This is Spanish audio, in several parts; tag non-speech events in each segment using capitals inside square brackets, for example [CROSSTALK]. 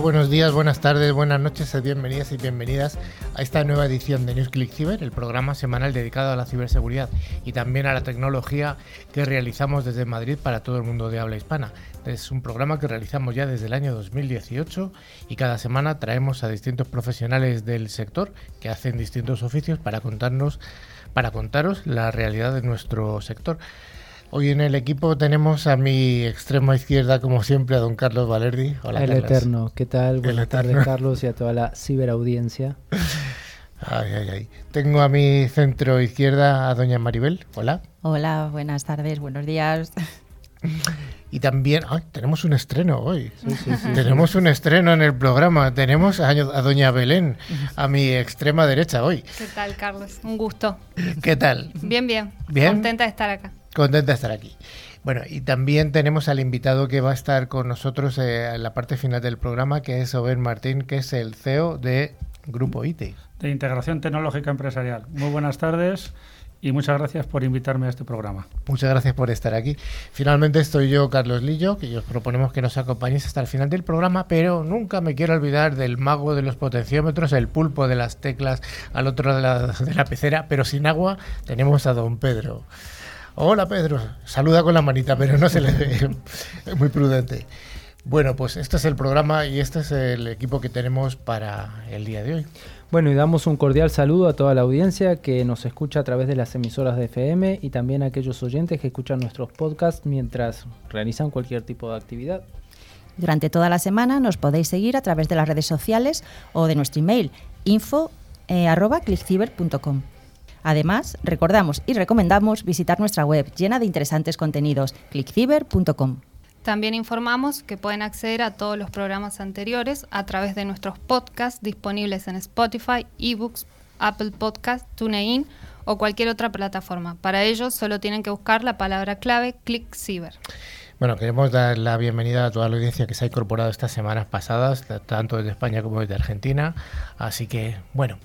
Buenos días, buenas tardes, buenas noches, bienvenidas y bienvenidas a esta nueva edición de NewsClick Cyber, el programa semanal dedicado a la ciberseguridad y también a la tecnología que realizamos desde Madrid para todo el mundo de habla hispana. Es un programa que realizamos ya desde el año 2018 y cada semana traemos a distintos profesionales del sector que hacen distintos oficios para contarnos, para contaros la realidad de nuestro sector. Hoy en el equipo tenemos a mi extrema izquierda, como siempre, a don Carlos Valerdi. Hola, El Eterno. ¿Qué tal? Buenas tardes, [LAUGHS] Carlos, y a toda la ciberaudiencia. Ay, ay, ay. Tengo a mi centro izquierda a doña Maribel. Hola. Hola, buenas tardes, buenos días. Y también, ay, tenemos un estreno hoy. Sí, sí, sí, tenemos un estreno en el programa. Tenemos a, a, doña Belén, a mi extrema derecha hoy. ¿Qué tal, Carlos? Un gusto. ¿Qué tal? Bien, bien. Bien. Contenta de estar acá. Contenta de estar aquí. Bueno, y también tenemos al invitado que va a estar con nosotros eh, en la parte final del programa, que es Oben Martín, que es el CEO de Grupo IT. De Integración Tecnológica Empresarial. Muy buenas tardes y muchas gracias por invitarme a este programa. Muchas gracias por estar aquí. Finalmente estoy yo, Carlos Lillo, que os proponemos que nos acompañéis hasta el final del programa, pero nunca me quiero olvidar del mago de los potenciómetros, el pulpo de las teclas al otro lado de la, de la pecera, pero sin agua tenemos a don Pedro. Hola Pedro, saluda con la manita, pero no se le ve. Es muy prudente. Bueno, pues este es el programa y este es el equipo que tenemos para el día de hoy. Bueno, y damos un cordial saludo a toda la audiencia que nos escucha a través de las emisoras de FM y también a aquellos oyentes que escuchan nuestros podcasts mientras realizan cualquier tipo de actividad. Durante toda la semana nos podéis seguir a través de las redes sociales o de nuestro email info eh, Además, recordamos y recomendamos visitar nuestra web llena de interesantes contenidos, clickciber.com. También informamos que pueden acceder a todos los programas anteriores a través de nuestros podcasts disponibles en Spotify, eBooks, Apple Podcast, TuneIn o cualquier otra plataforma. Para ello solo tienen que buscar la palabra clave ClickCiber. Bueno, queremos dar la bienvenida a toda la audiencia que se ha incorporado estas semanas pasadas, tanto desde España como desde Argentina. Así que, bueno.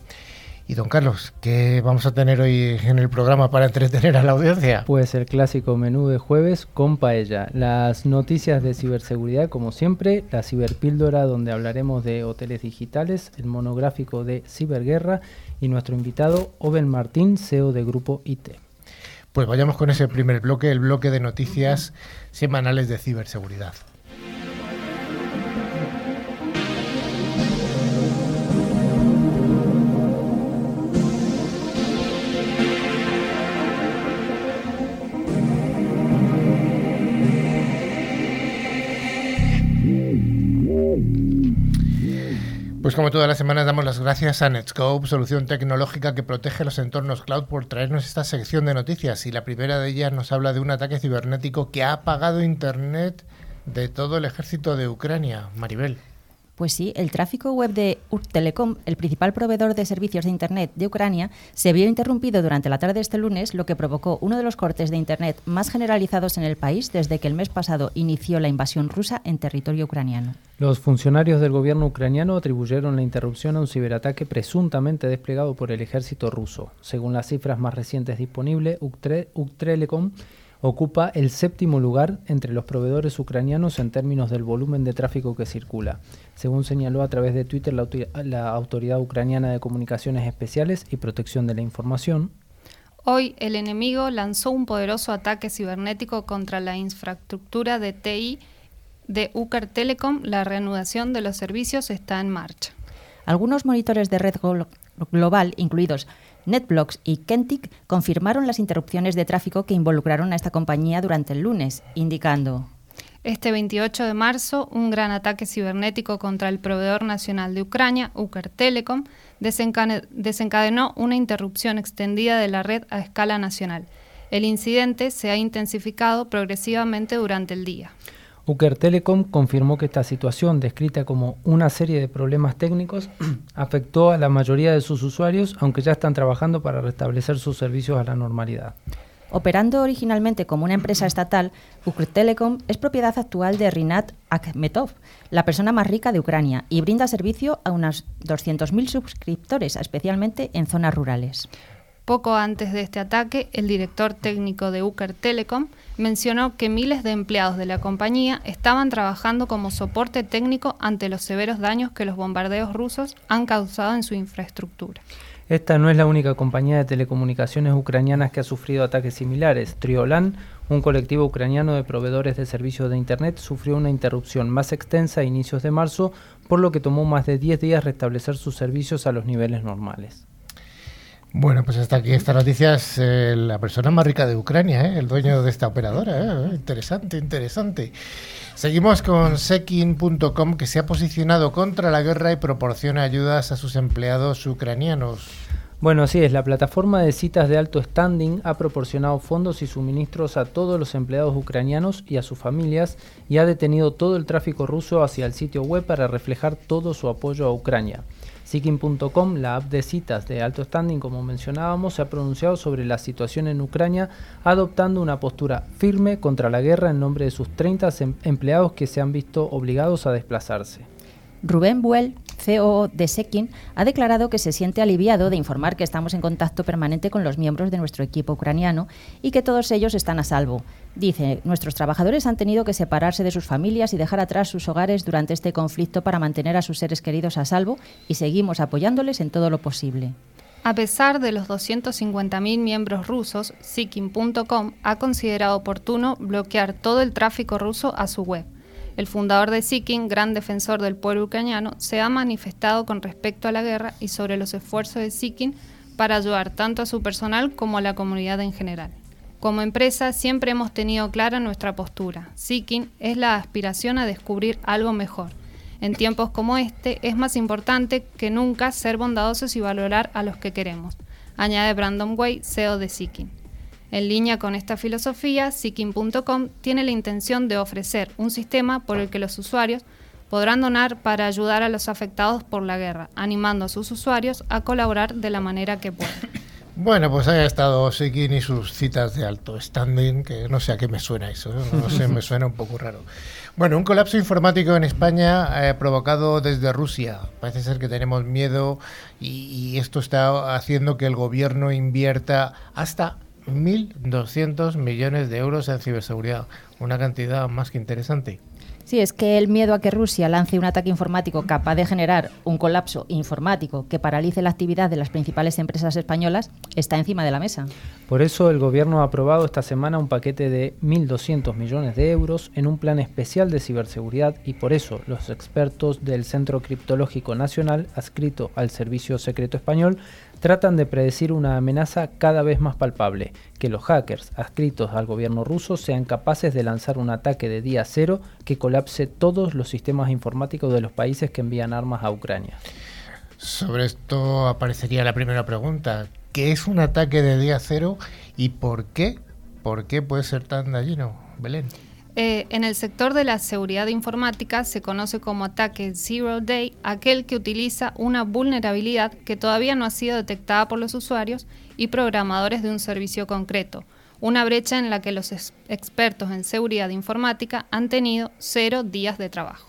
Y don Carlos, ¿qué vamos a tener hoy en el programa para entretener a la audiencia? Pues el clásico menú de jueves con paella, las noticias de ciberseguridad como siempre, la ciberpíldora donde hablaremos de hoteles digitales, el monográfico de ciberguerra y nuestro invitado Oben Martín, CEO de Grupo IT. Pues vayamos con ese primer bloque, el bloque de noticias semanales de ciberseguridad. Pues como todas las semanas damos las gracias a Netscope, solución tecnológica que protege los entornos cloud por traernos esta sección de noticias y la primera de ellas nos habla de un ataque cibernético que ha apagado Internet de todo el ejército de Ucrania. Maribel. Pues sí, el tráfico web de Telecom, el principal proveedor de servicios de Internet de Ucrania, se vio interrumpido durante la tarde de este lunes, lo que provocó uno de los cortes de Internet más generalizados en el país desde que el mes pasado inició la invasión rusa en territorio ucraniano. Los funcionarios del gobierno ucraniano atribuyeron la interrupción a un ciberataque presuntamente desplegado por el ejército ruso. Según las cifras más recientes disponibles, Telecom ocupa el séptimo lugar entre los proveedores ucranianos en términos del volumen de tráfico que circula, según señaló a través de Twitter la, Autoridad Ucraniana de Comunicaciones Especiales y Protección de la Información. Hoy el enemigo lanzó un poderoso ataque cibernético contra la infraestructura de TI de Ucar Telecom. La reanudación de los servicios está en marcha. Algunos monitores de red global, incluidos NetBlocks y Kentic confirmaron las interrupciones de tráfico que involucraron a esta compañía durante el lunes, indicando este 28 de marzo, un gran ataque cibernético contra el proveedor nacional de Ucrania, Telecom, desencadenó una interrupción extendida de la red a escala nacional. El incidente se ha intensificado progresivamente durante el día. Uker Telecom confirmó que esta situación, descrita como una serie de problemas técnicos, [CLEARS THROAT] afectó a la mayoría de sus usuarios, aunque ya están trabajando para restablecer sus servicios a la normalidad. Operando originalmente como una empresa estatal, Telecom es propiedad actual de Rinat Akhmetov, la persona más rica de Ucrania, y brinda servicio a unos 200.000 suscriptores, especialmente en zonas rurales. Poco antes de este ataque, el director técnico de Uker Telecom mencionó que miles de empleados de la compañía estaban trabajando como soporte técnico ante los severos daños que los bombardeos rusos han causado en su infraestructura. Esta no es la única compañía de telecomunicaciones ucranianas que ha sufrido ataques similares. Triolan, un colectivo ucraniano de proveedores de servicios de Internet, sufrió una interrupción más extensa a inicios de marzo, por lo que tomó más de 10 días restablecer sus servicios a los niveles normales. Bueno, pues hasta aquí esta noticia es eh, la persona más rica de Ucrania, ¿eh? el dueño de esta operadora. ¿eh? Interesante, interesante. Seguimos con Sekin.com que se ha posicionado contra la guerra y proporciona ayudas a sus empleados ucranianos. Bueno, así es, la plataforma de citas de alto standing ha proporcionado fondos y suministros a todos los empleados ucranianos y a sus familias y ha detenido todo el tráfico ruso hacia el sitio web para reflejar todo su apoyo a Ucrania. Seeking.com, la app de citas de alto standing, como mencionábamos, se ha pronunciado sobre la situación en Ucrania, adoptando una postura firme contra la guerra en nombre de sus 30 em-, empleados que se han visto obligados a desplazarse. Rubén Buell, CEO de Sekin, ha declarado que se siente aliviado de informar que estamos en contacto permanente con los miembros de nuestro equipo ucraniano y que todos ellos están a salvo. Dice, nuestros trabajadores han tenido que separarse de sus familias y dejar atrás sus hogares durante este conflicto para mantener a sus seres queridos a salvo y seguimos apoyándoles en todo lo posible. A pesar de los 250.000 miembros rusos, Seeking.com ha considerado oportuno bloquear todo el tráfico ruso a su web el fundador de Seeking, gran defensor del pueblo ucraniano, se ha manifestado con respecto a la guerra y sobre los esfuerzos de Seeking para ayudar tanto a su personal como a la comunidad en general. Como empresa siempre hemos tenido clara nuestra postura. Seeking es la aspiración a descubrir algo mejor. En tiempos como este es más importante que nunca ser bondadosos y valorar a los que queremos, añade Brandon Way, CEO de Seeking. En línea con esta filosofía, Seeking.com tiene la intención de ofrecer un sistema por el que los usuarios podrán donar para ayudar a los afectados por la guerra, animando a sus usuarios a colaborar de la manera que puedan. [COUGHS] Bueno, pues haya estado Seeking y sus citas de alto standing, que no sé a qué me suena eso, ¿eh? no sé, me suena un poco raro. Bueno, un colapso informático en España eh, provocado desde Rusia. Parece ser que tenemos miedo y esto está haciendo que el gobierno invierta hasta 1.200 millones de euros en ciberseguridad, una cantidad más que interesante. Sí, es que el miedo a que Rusia lance un ataque informático capaz de generar un colapso informático que paralice la actividad de las principales empresas españolas está encima de la mesa. Por eso el Gobierno ha aprobado esta semana un paquete de 1.200 millones de euros en un plan especial de ciberseguridad y por eso los expertos del Centro Criptológico Nacional, adscrito al Servicio Secreto Español, tratan de predecir una amenaza cada vez más palpable, que los hackers adscritos al gobierno ruso sean capaces de lanzar un ataque de día cero que colapse todos los sistemas informáticos de los países que envían armas a Ucrania. Sobre esto aparecería la primera pregunta. ¿Qué es un ataque de día cero y por qué? ¿Por qué puede ser tan dañino, Belén? Eh, en el sector de la seguridad informática se conoce como ataque Zero Day aquel que utiliza una vulnerabilidad que todavía no ha sido detectada por los usuarios y programadores de un servicio concreto, una brecha en la que los expertos en seguridad informática han tenido cero días de trabajo.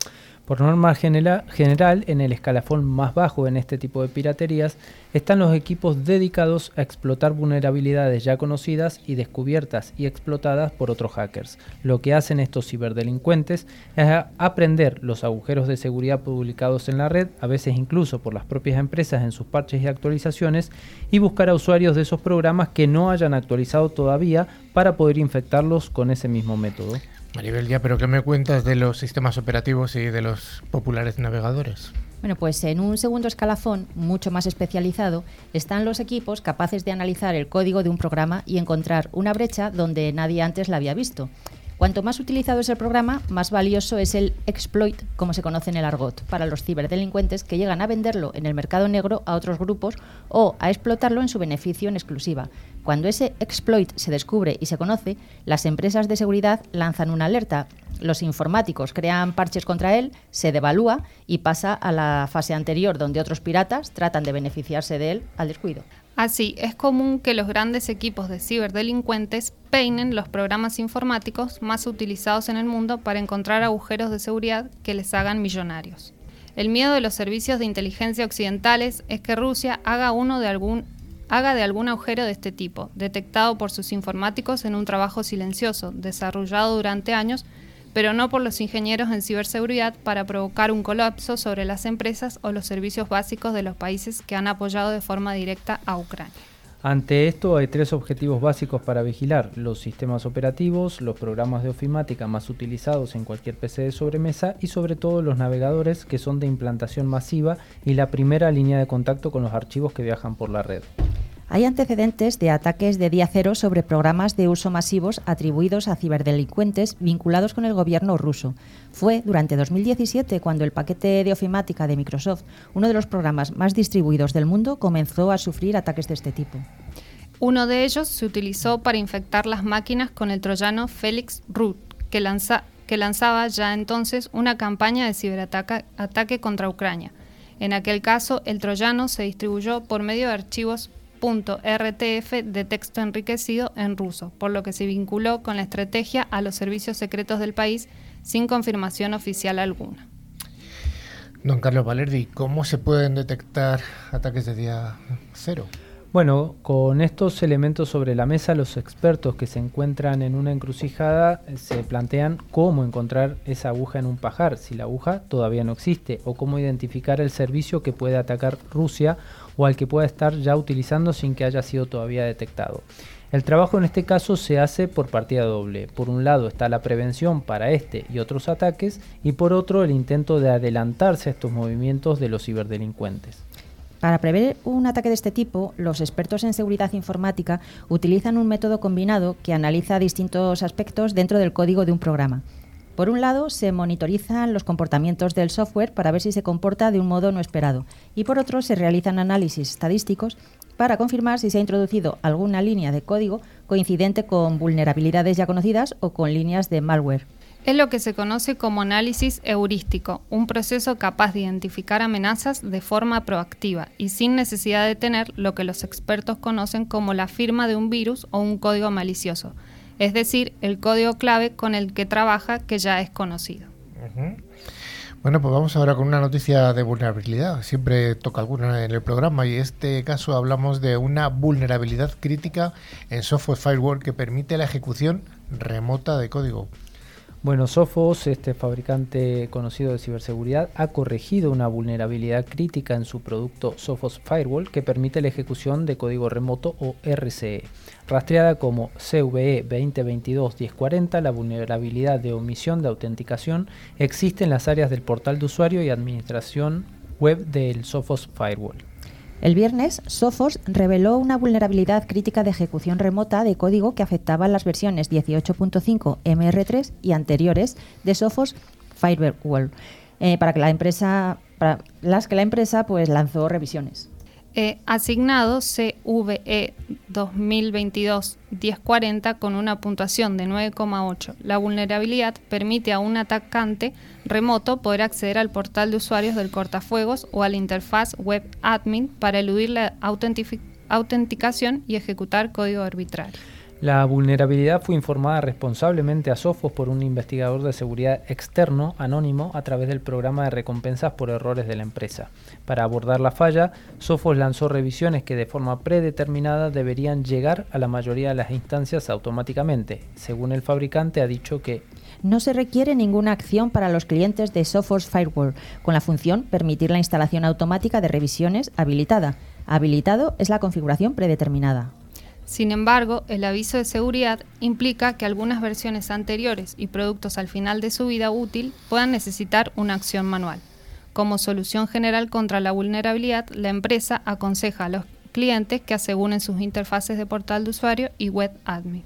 Por norma general, en el escalafón más bajo en este tipo de piraterías están los equipos dedicados a explotar vulnerabilidades ya conocidas y descubiertas y explotadas por otros hackers. Lo que hacen estos ciberdelincuentes es aprender los agujeros de seguridad publicados en la red, a veces incluso por las propias empresas en sus parches y actualizaciones, y buscar a usuarios de esos programas que no hayan actualizado todavía para poder infectarlos con ese mismo método. Maribel, ya, pero ¿qué me cuentas de los sistemas operativos y de los populares navegadores? Bueno, pues en un segundo escalafón, mucho más especializado, están los equipos capaces de analizar el código de un programa y encontrar una brecha donde nadie antes la había visto. Cuanto más utilizado es el programa, más valioso es el exploit, como se conoce en el argot, para los ciberdelincuentes que llegan a venderlo en el mercado negro a otros grupos o a explotarlo en su beneficio en exclusiva. Cuando ese exploit se descubre y se conoce, las empresas de seguridad lanzan una alerta. Los informáticos crean parches contra él, se devalúa y pasa a la fase anterior, donde otros piratas tratan de beneficiarse de él al descuido. Así, es común que los grandes equipos de ciberdelincuentes peinen los programas informáticos más utilizados en el mundo para encontrar agujeros de seguridad que les hagan millonarios. El miedo de los servicios de inteligencia occidentales es que Rusia haga, uno de algún, haga de algún agujero de este tipo, detectado por sus informáticos en un trabajo silencioso, desarrollado durante años, pero no por los ingenieros en ciberseguridad para provocar un colapso sobre las empresas o los servicios básicos de los países que han apoyado de forma directa a Ucrania. Ante esto hay tres objetivos básicos para vigilar, los sistemas operativos, los programas de ofimática más utilizados en cualquier PC de sobremesa y sobre todo los navegadores que son de implantación masiva y la primera línea de contacto con los archivos que viajan por la red. Hay antecedentes de ataques de día cero sobre programas de uso masivos atribuidos a ciberdelincuentes vinculados con el gobierno ruso. Fue durante 2017 cuando el paquete de ofimática de Microsoft, uno de los programas más distribuidos del mundo, comenzó a sufrir ataques de este tipo. Uno de ellos se utilizó para infectar las máquinas con el troyano Felix Root, que, que lanzaba ya entonces una campaña de ciberataque contra Ucrania. En aquel caso, el troyano se distribuyó por medio de archivos .rtf de texto enriquecido en ruso, por lo que se vinculó con la estrategia a los servicios secretos del país sin confirmación oficial alguna. Don Carlos Valerdi, ¿cómo se pueden detectar ataques de día cero? Bueno, con estos elementos sobre la mesa, los expertos que se encuentran en una encrucijada eh, se plantean cómo encontrar esa aguja en un pajar, si la aguja todavía no existe, o cómo identificar el servicio que puede atacar Rusia o al que pueda estar ya utilizando sin que haya sido todavía detectado. El trabajo en este caso se hace por partida doble. Por un lado está la prevención para este y otros ataques y por otro el intento de adelantarse a estos movimientos de los ciberdelincuentes. Para prever un ataque de este tipo, los expertos en seguridad informática utilizan un método combinado que analiza distintos aspectos dentro del código de un programa. Por un lado, se monitorizan los comportamientos del software para ver si se comporta de un modo no esperado y por otro se realizan análisis estadísticos para confirmar si se ha introducido alguna línea de código coincidente con vulnerabilidades ya conocidas o con líneas de malware. Es lo que se conoce como análisis heurístico, un proceso capaz de identificar amenazas de forma proactiva y sin necesidad de tener lo que los expertos conocen como la firma de un virus o un código malicioso, es decir, el código clave con el que trabaja que ya es conocido. Bueno, pues vamos ahora con una noticia de vulnerabilidad. Siempre toca alguna en el programa y en este caso hablamos de una vulnerabilidad crítica en software firewall que permite la ejecución remota de código. Bueno, Sophos, este fabricante conocido de ciberseguridad, ha corregido una vulnerabilidad crítica en su producto Sophos Firewall que permite la ejecución de código remoto o RCE. Rastreada como CVE 2022-1040, la vulnerabilidad de omisión de autenticación existe en las áreas del portal de usuario y administración web del Sophos Firewall. El viernes, Sophos reveló una vulnerabilidad crítica de ejecución remota de código que afectaba las versiones 18.5 MR3 y anteriores de Sophos Firewall, eh, para que la empresa, para las que la empresa pues lanzó revisiones. Eh, asignado CVE 2022-1040 con una puntuación de 9,8. La vulnerabilidad permite a un atacante remoto poder acceder al portal de usuarios del cortafuegos o a la interfaz web admin para eludir la autenticación y ejecutar código arbitrario. La vulnerabilidad fue informada responsablemente a Sophos por un investigador de seguridad externo anónimo a través del programa de recompensas por errores de la empresa. Para abordar la falla, Sophos lanzó revisiones que de forma predeterminada deberían llegar a la mayoría de las instancias automáticamente. Según el fabricante, ha dicho que no se requiere ninguna acción para los clientes de Sophos Firewall, con la función permitir la instalación automática de revisiones habilitada. Habilitado es la configuración predeterminada. Sin embargo, el aviso de seguridad implica que algunas versiones anteriores y productos al final de su vida útil puedan necesitar una acción manual. Como solución general contra la vulnerabilidad, la empresa aconseja a los clientes que aseguren sus interfaces de portal de usuario y web admin.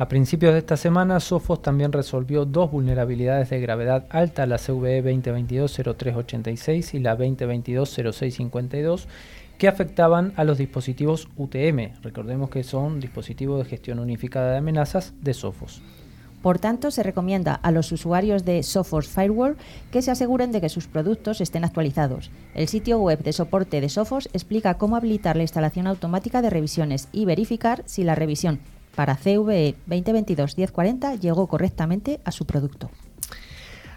A principios de esta semana, Sophos también resolvió dos vulnerabilidades de gravedad alta, la CVE 2022-0386 y la 2022-0652, que afectaban a los dispositivos UTM. Recordemos que son dispositivos de gestión unificada de amenazas de Sophos. Por tanto, se recomienda a los usuarios de Sophos Firewall que se aseguren de que sus productos estén actualizados. El sitio web de soporte de Sophos explica cómo habilitar la instalación automática de revisiones y verificar si la revisión para CVE 2022-1040 llegó correctamente a su producto.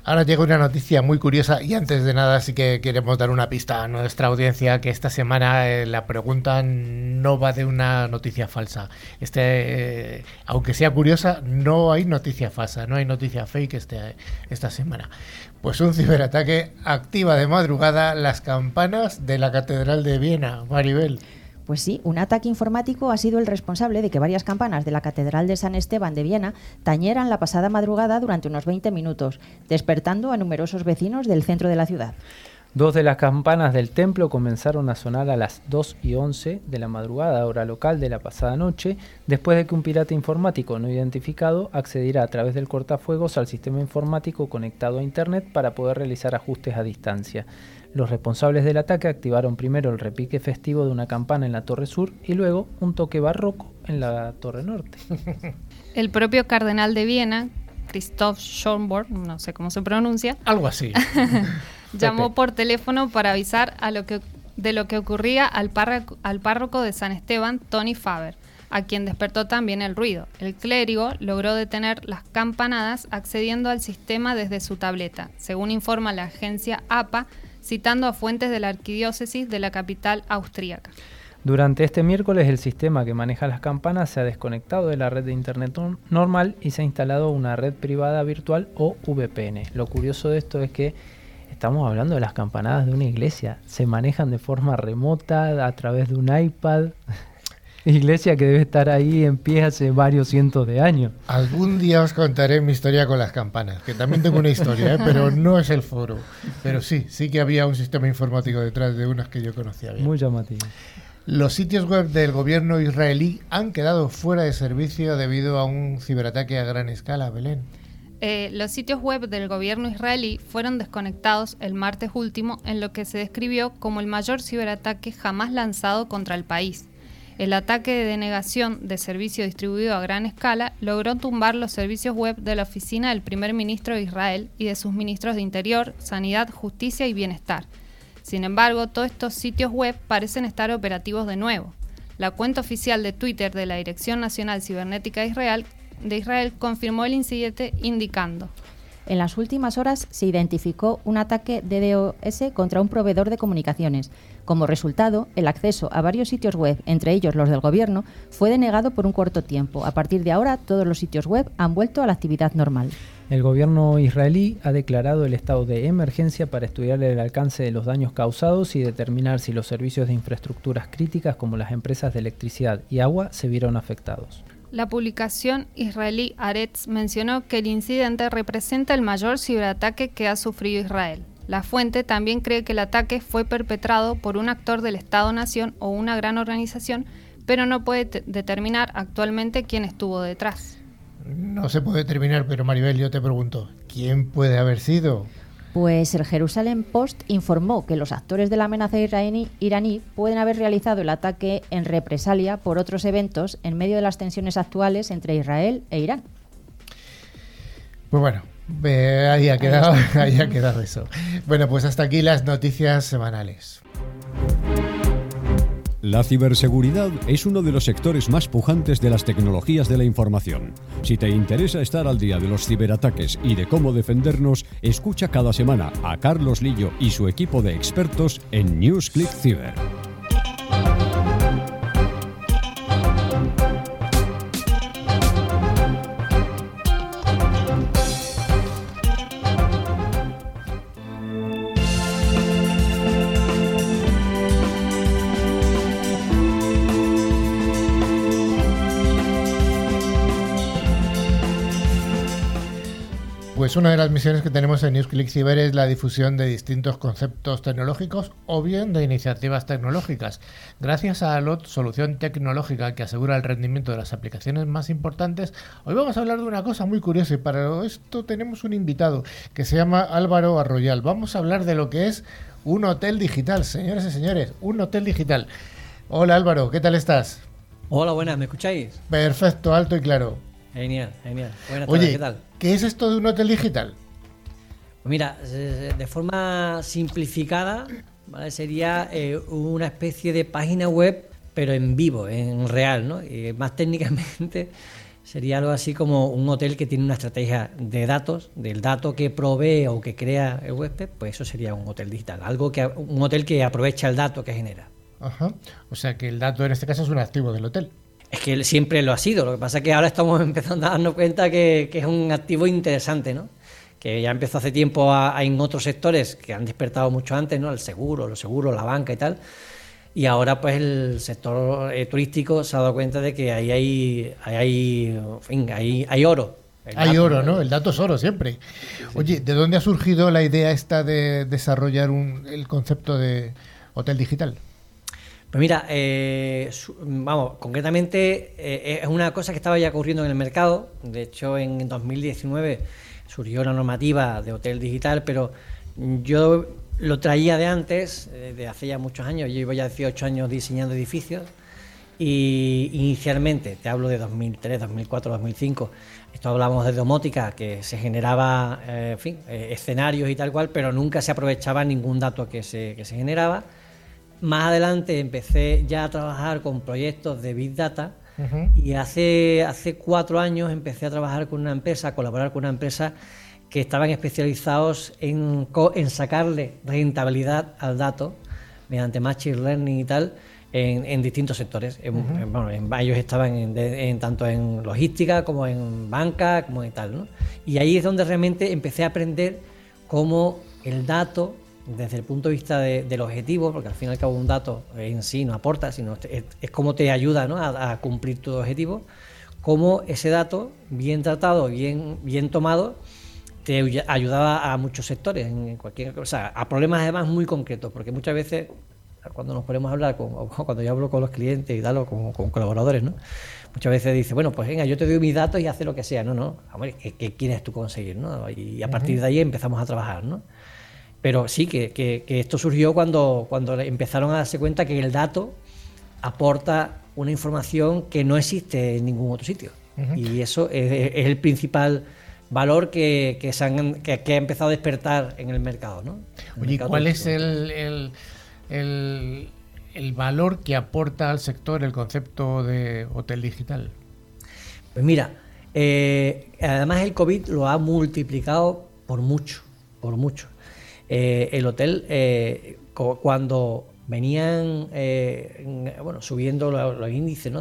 Ahora llega una noticia muy curiosa y antes de nada sí que queremos dar una pista a nuestra audiencia que esta semana eh, la pregunta no va de una noticia falsa. Este, eh, aunque sea curiosa, no hay noticia falsa, no hay noticia fake este, esta semana. Pues un ciberataque activa de madrugada las campanas de la Catedral de Viena, Maribel. Pues sí, un ataque informático ha sido el responsable de que varias campanas de la Catedral de San Esteban de Viena tañeran la pasada madrugada durante unos 20 minutos, despertando a numerosos vecinos del centro de la ciudad. Dos de las campanas del templo comenzaron a sonar a las 2 y 11 de la madrugada, hora local de la pasada noche, después de que un pirata informático no identificado accediera a través del cortafuegos al sistema informático conectado a Internet para poder realizar ajustes a distancia. Los responsables del ataque activaron primero el repique festivo de una campana en la torre sur y luego un toque barroco en la torre norte. [LAUGHS] El propio cardenal de Viena, Christoph Schönborn, no sé cómo se pronuncia, [LAUGHS] Algo así. [LAUGHS] llamó por teléfono para avisar a lo que, de lo que ocurría al párroco, al párroco de San Esteban, Tony Faber, a quien despertó también el ruido. El clérigo logró detener las campanadas accediendo al sistema desde su tableta, según informa la agencia APA, citando a fuentes de la arquidiócesis de la capital austríaca. Durante este miércoles el sistema que maneja las campanas se ha desconectado de la red de Internet nor- normal y se ha instalado una red privada virtual o VPN. Lo curioso de esto es que estamos hablando de las campanadas de una iglesia. Se manejan de forma remota a través de un iPad. Iglesia que debe estar ahí en pie hace varios cientos de años. Algún día os contaré mi historia con las campanas, que también tengo una historia, ¿eh? pero no es el foro. Pero sí, sí que había un sistema informático detrás de unas que yo conocía bien. Muy llamativo. Los sitios web del gobierno israelí han quedado fuera de servicio debido a un ciberataque a gran escala, Belén. Eh, los sitios web del gobierno israelí fueron desconectados el martes último en lo que se describió como el mayor ciberataque jamás lanzado contra el país. El ataque de denegación de servicio distribuido a gran escala logró tumbar los servicios web de la oficina del primer ministro de Israel y de sus ministros de Interior, Sanidad, Justicia y Bienestar. Sin embargo, todos estos sitios web parecen estar operativos de nuevo. La cuenta oficial de Twitter de la Dirección Nacional Cibernética de Israel, de Israel confirmó el incidente indicando. En las últimas horas se identificó un ataque de DOS contra un proveedor de comunicaciones. Como resultado, el acceso a varios sitios web, entre ellos los del gobierno, fue denegado por un corto tiempo. A partir de ahora, todos los sitios web han vuelto a la actividad normal. El gobierno israelí ha declarado el estado de emergencia para estudiar el alcance de los daños causados y determinar si los servicios de infraestructuras críticas como las empresas de electricidad y agua se vieron afectados. La publicación israelí Aretz mencionó que el incidente representa el mayor ciberataque que ha sufrido Israel. La fuente también cree que el ataque fue perpetrado por un actor del Estado-Nación o una gran organización, pero no puede te- determinar actualmente quién estuvo detrás. No se puede terminar, pero Maribel, yo te pregunto, ¿quién puede haber sido? Pues el Jerusalem Post informó que los actores de la amenaza iraní, iraní pueden haber realizado el ataque en represalia por otros eventos en medio de las tensiones actuales entre Israel e Irán. Pues bueno, eh, ahí ha quedado, ahí [LAUGHS] ha quedado eso. Bueno, pues hasta aquí las noticias semanales. La ciberseguridad es uno de los sectores más pujantes de las tecnologías de la información. Si te interesa estar al día de los ciberataques y de cómo defendernos, escucha cada semana a Carlos Lillo y su equipo de expertos en NewsClick Ciber. Pues una de las misiones que tenemos en NewsClick Cyber es la difusión de distintos conceptos tecnológicos o bien de iniciativas tecnológicas. Gracias a LOT, solución tecnológica que asegura el rendimiento de las aplicaciones más importantes, hoy vamos a hablar de una cosa muy curiosa y para esto tenemos un invitado que se llama Álvaro Arroyal. Vamos a hablar de lo que es un hotel digital, señores y señores, un hotel digital. Hola Álvaro, ¿qué tal estás? Hola, buenas, ¿me escucháis? Perfecto, alto y claro. Genial, genial. Buenas tardes, Oye, ¿qué tal? ¿qué es esto de un hotel digital? Pues mira, de forma simplificada, ¿vale? sería eh, una especie de página web, pero en vivo, en real, ¿no? Y más técnicamente [LAUGHS] sería algo así como un hotel que tiene una estrategia de datos, del dato que provee o que crea el huésped, pues eso sería un hotel digital, algo que un hotel que aprovecha el dato que genera. Ajá. O sea que el dato en este caso es un activo del hotel. Es que siempre lo ha sido, lo que pasa es que ahora estamos [LAUGHS] empezando a darnos cuenta que, es un activo interesante, ¿no? que ya empezó hace tiempo en otros sectores que han despertado mucho antes, ¿no? el seguro, los seguros, la banca y tal, y ahora pues el sector eh, turístico se ha dado cuenta de que ahí hay, hay, hay, hay oro. Hay oro, ¿no? El dato es oro siempre. Oye, ¿de dónde ha surgido la idea esta de desarrollar un, el concepto de hotel digital? Pues mira, eh, vamos, concretamente eh, es una cosa que estaba ya ocurriendo en el mercado. De hecho, en 2019 surgió la normativa de hotel digital, pero yo lo traía de antes, eh, de hace ya muchos años, yo llevo ya 18 años diseñando edificios y inicialmente, te hablo de 2003, 2004, 2005, esto hablamos de domótica, que se generaba, eh, en fin, eh, escenarios y tal cual, pero nunca se aprovechaba ningún dato que se, que se generaba. Más adelante empecé ya a trabajar con proyectos de Big Data y hace, hace cuatro años empecé a trabajar con una empresa, a colaborar con una empresa que estaban especializados en, en sacarle rentabilidad al dato mediante machine learning y tal en, distintos sectores. bueno, ellos estaban en, tanto en logística como en banca, como en tal. ¿no? Y ahí es donde realmente empecé a aprender cómo el dato, desde el punto de vista del objetivo, porque al fin y al cabo un dato en sí no aporta, sino es, es como te ayuda ¿no? a, a, cumplir tu objetivo, cómo ese dato, bien tratado, bien, bien tomado, te ayudaba a muchos sectores, en cualquier, o sea, a problemas además muy concretos, porque muchas veces cuando nos ponemos a hablar, con, cuando yo hablo con los clientes y dalo con, con, colaboradores, ¿no? Muchas veces dice, bueno, pues venga, yo te doy mis datos y hace lo que sea. No, no, ¿qué, quieres tú conseguir? ¿no? Y a partir de ahí empezamos a trabajar, ¿no? Pero sí, que, que, esto surgió cuando, cuando empezaron a darse cuenta que el dato aporta una información que no existe en ningún otro sitio. Y eso es el principal valor que, que, se han, que, ha empezado a despertar en el mercado. ¿no? Oye, ¿cuál es el, el, el, valor que aporta al sector el concepto de hotel digital? Pues mira, eh, además el COVID lo ha multiplicado por mucho, por mucho. Eh, el hotel, eh, cuando venían bueno, subiendo los, índices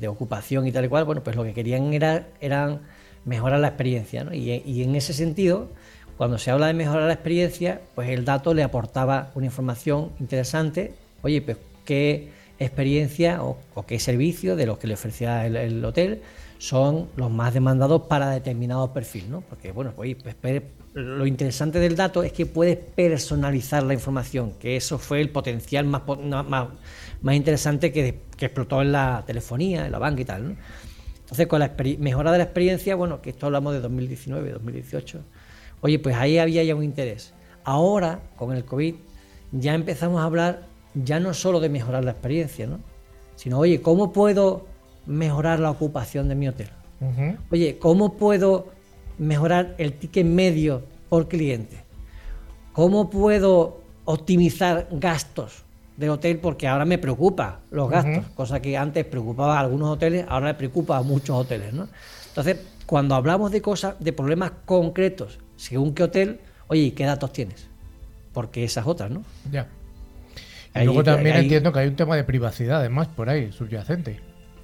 de, ocupación y tal y cual, bueno, pues lo que querían era, mejorar la experiencia. Y, en ese sentido, cuando se habla de mejorar la experiencia, pues el dato le aportaba una información interesante. Oye, pues qué experiencia o, qué servicio de los que le ofrecía el, hotel son los más demandados para determinado perfil, ¿no? Porque, bueno, pues, lo interesante del dato es que puedes personalizar la información, que eso fue el potencial más, más, más interesante que, que, explotó en la telefonía, en la banca y tal, ¿no? Entonces, con la mejora de la experiencia, bueno, que esto hablamos de 2019, 2018, oye, pues ahí había ya un interés. Ahora, con el COVID, ya empezamos a hablar ya no solo de mejorar la experiencia, ¿no? sino, oye, ¿cómo puedo mejorar la ocupación de mi hotel? Oye, ¿cómo puedo mejorar el ticket medio por cliente? ¿Cómo puedo optimizar gastos? del hotel porque ahora me preocupa los gastos, cosa que antes preocupaba a algunos hoteles, ahora me preocupa a muchos hoteles. ¿no? Entonces, cuando hablamos de cosas, de problemas concretos, según qué hotel, oye, qué datos tienes? Porque esas otras, ¿no? Ya. Y luego también entiendo que hay un tema de privacidad, además, por ahí, subyacente.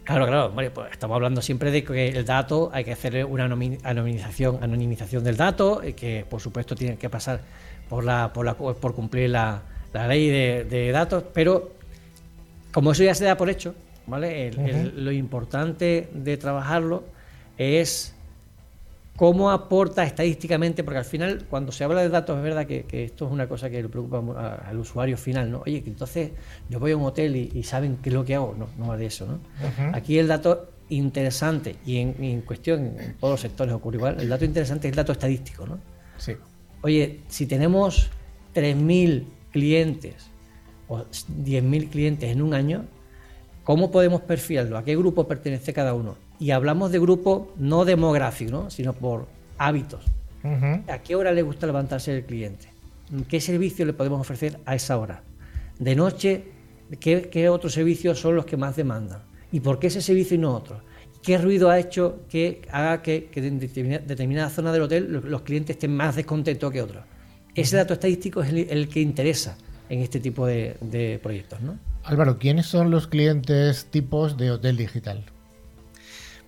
Claro, claro, pues estamos hablando siempre de que el dato hay que hacer una anonimización, anonimización del dato, y que por supuesto tiene que pasar por la, por, la, por cumplir la, la ley de, datos, pero como eso ya se da por hecho, ¿vale? lo importante de trabajarlo es cómo aporta estadísticamente, porque al final, cuando se habla de datos, es verdad que, esto es una cosa que le preocupa al usuario final, ¿no? Oye, que entonces yo voy a un hotel y, saben qué es lo que hago. No, no va de eso, ¿no? Aquí el dato interesante, y en, cuestión, en todos los sectores ocurre igual, el dato interesante es el dato estadístico, ¿no? Sí. Oye, si tenemos 3.000 clientes o 10.000 clientes en un año, ¿cómo podemos perfilarlo? ¿A qué grupo pertenece cada uno? Y hablamos de grupo no demográfico, sino por hábitos. ¿A qué hora le gusta levantarse el cliente? ¿Qué servicio le podemos ofrecer a esa hora? De noche, ¿qué, otros servicios son los que más demandan? ¿Y por qué ese servicio y no otro? qué ruido ha hecho que haga que, en determinada, zona del hotel los, clientes estén más descontentos que otros. Ese dato estadístico es el, que interesa en este tipo de, proyectos. ¿no? Álvaro, ¿quiénes son los clientes tipos de hotel digital?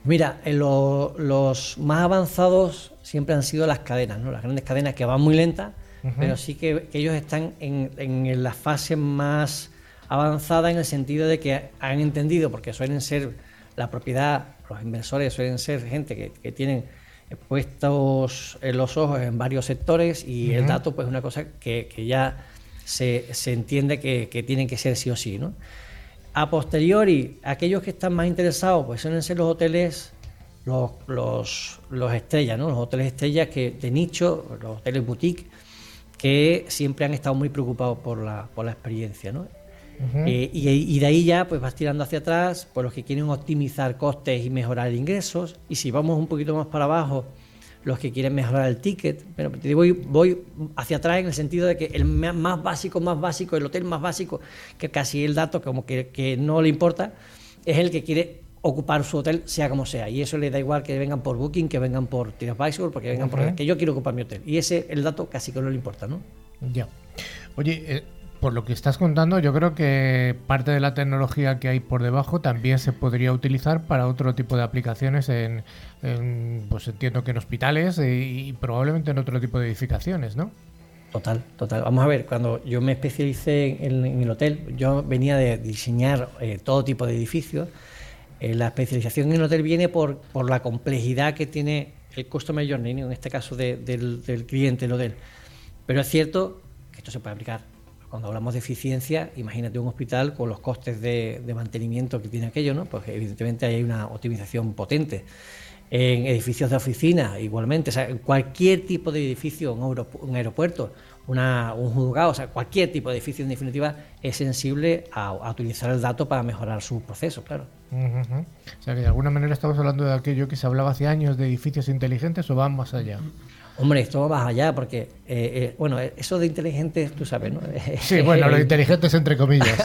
Mira, los más avanzados siempre han sido las cadenas, ¿no? las grandes cadenas que van muy lentas, pero sí que, ellos están en, en, la fase más avanzada en el sentido de que han entendido, porque suelen ser la propiedad, los inversores suelen ser gente que, que tienen puestos los ojos en varios sectores y el dato pues es una cosa que, que ya se, se, entiende que, que tienen que ser sí o sí, ¿no? A posteriori, aquellos que están más interesados, pues suelen ser los hoteles, los, los, los estrellas, ¿no? Los hoteles estrellas que, de nicho, los hoteles boutique, que siempre han estado muy preocupados por la, por la experiencia, ¿no? Eh, y, de ahí ya pues vas tirando hacia atrás, por los que quieren optimizar costes y mejorar ingresos. Y si vamos un poquito más para abajo, los que quieren mejorar el ticket. Pero voy, voy hacia atrás en el sentido de que el más básico, más básico, el hotel más básico, que casi el dato como que, que no le importa, es el que quiere ocupar su hotel sea como sea. Y eso le da igual que vengan por Booking, que vengan por TripAdvisor, porque vengan por... que yo quiero ocupar mi hotel. Y ese, el dato casi que no le importa, ¿no? Ya. Oye, eh, por lo que estás contando, yo creo que parte de la tecnología que hay por debajo también se podría utilizar para otro tipo de aplicaciones en, pues entiendo que en hospitales y, probablemente en otro tipo de edificaciones, ¿no? Total, total. Vamos a ver, cuando yo me especialicé en, el hotel, yo venía de diseñar eh, todo tipo de edificios. Eh, la especialización en el hotel viene por, por la complejidad que tiene el customer journey, en este caso del, del cliente del hotel. Pero es cierto que esto se puede aplicar cuando hablamos de eficiencia, imagínate un hospital con los costes de, mantenimiento que tiene aquello, ¿no? Pues evidentemente hay una optimización potente. En edificios de oficina, igualmente, o sea, cualquier tipo de edificio, un, aeropuerto, un juzgado, o sea, cualquier tipo de edificio en definitiva es sensible a, utilizar el dato para mejorar su proceso, claro. O sea, que de alguna manera estamos hablando de aquello que se hablaba hace años de edificios inteligentes o van más allá. Hombre, esto va más allá, porque, eh, eh, bueno, eso de inteligentes, tú sabes, ¿no? [LAUGHS] Sí, bueno, lo inteligente es entre comillas.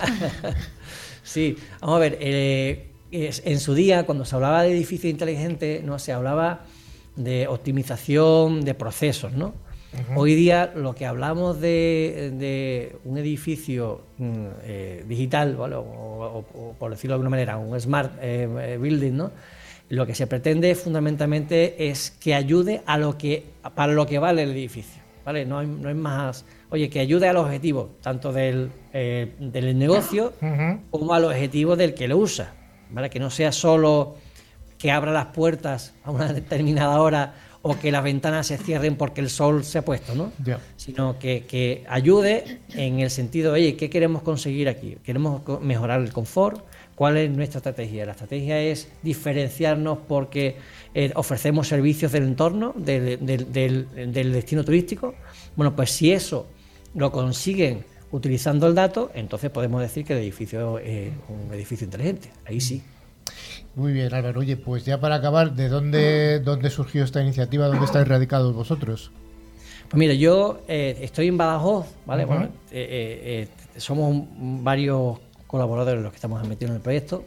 [LAUGHS] sí, vamos a ver, eh, en su día, cuando se hablaba de edificio inteligente, ¿no? se hablaba de optimización de procesos, ¿no? Hoy día lo que hablamos de, un edificio mm, digital, ¿vale? o, por decirlo de alguna manera, un smart building, ¿no? Lo que se pretende fundamentalmente es que ayude a lo que, para lo que vale el edificio. ¿vale? No, es más. Oye, que ayude al objetivo, tanto del, eh, del negocio como al objetivo del que lo usa. ¿vale? Que no sea solo que abra las puertas a una determinada hora o que las ventanas se cierren porque el sol se ha puesto, ¿no? Sino que, que, ayude en el sentido, oye, ¿qué queremos conseguir aquí? Queremos mejorar el confort, ¿Cuál es nuestra estrategia? La estrategia es diferenciarnos porque eh, ofrecemos servicios del entorno, del, destino turístico. Bueno, pues si eso lo consiguen utilizando el dato, entonces podemos decir que el edificio es un edificio inteligente. Ahí sí. Muy bien, Álvaro. Oye, pues ya para acabar, ¿de dónde, dónde surgió esta iniciativa? ¿Dónde estáis radicados vosotros? Pues mira, yo eh, estoy en Badajoz, ¿vale? bueno, eh, somos varios colaboradores los que estamos metidos en el proyecto,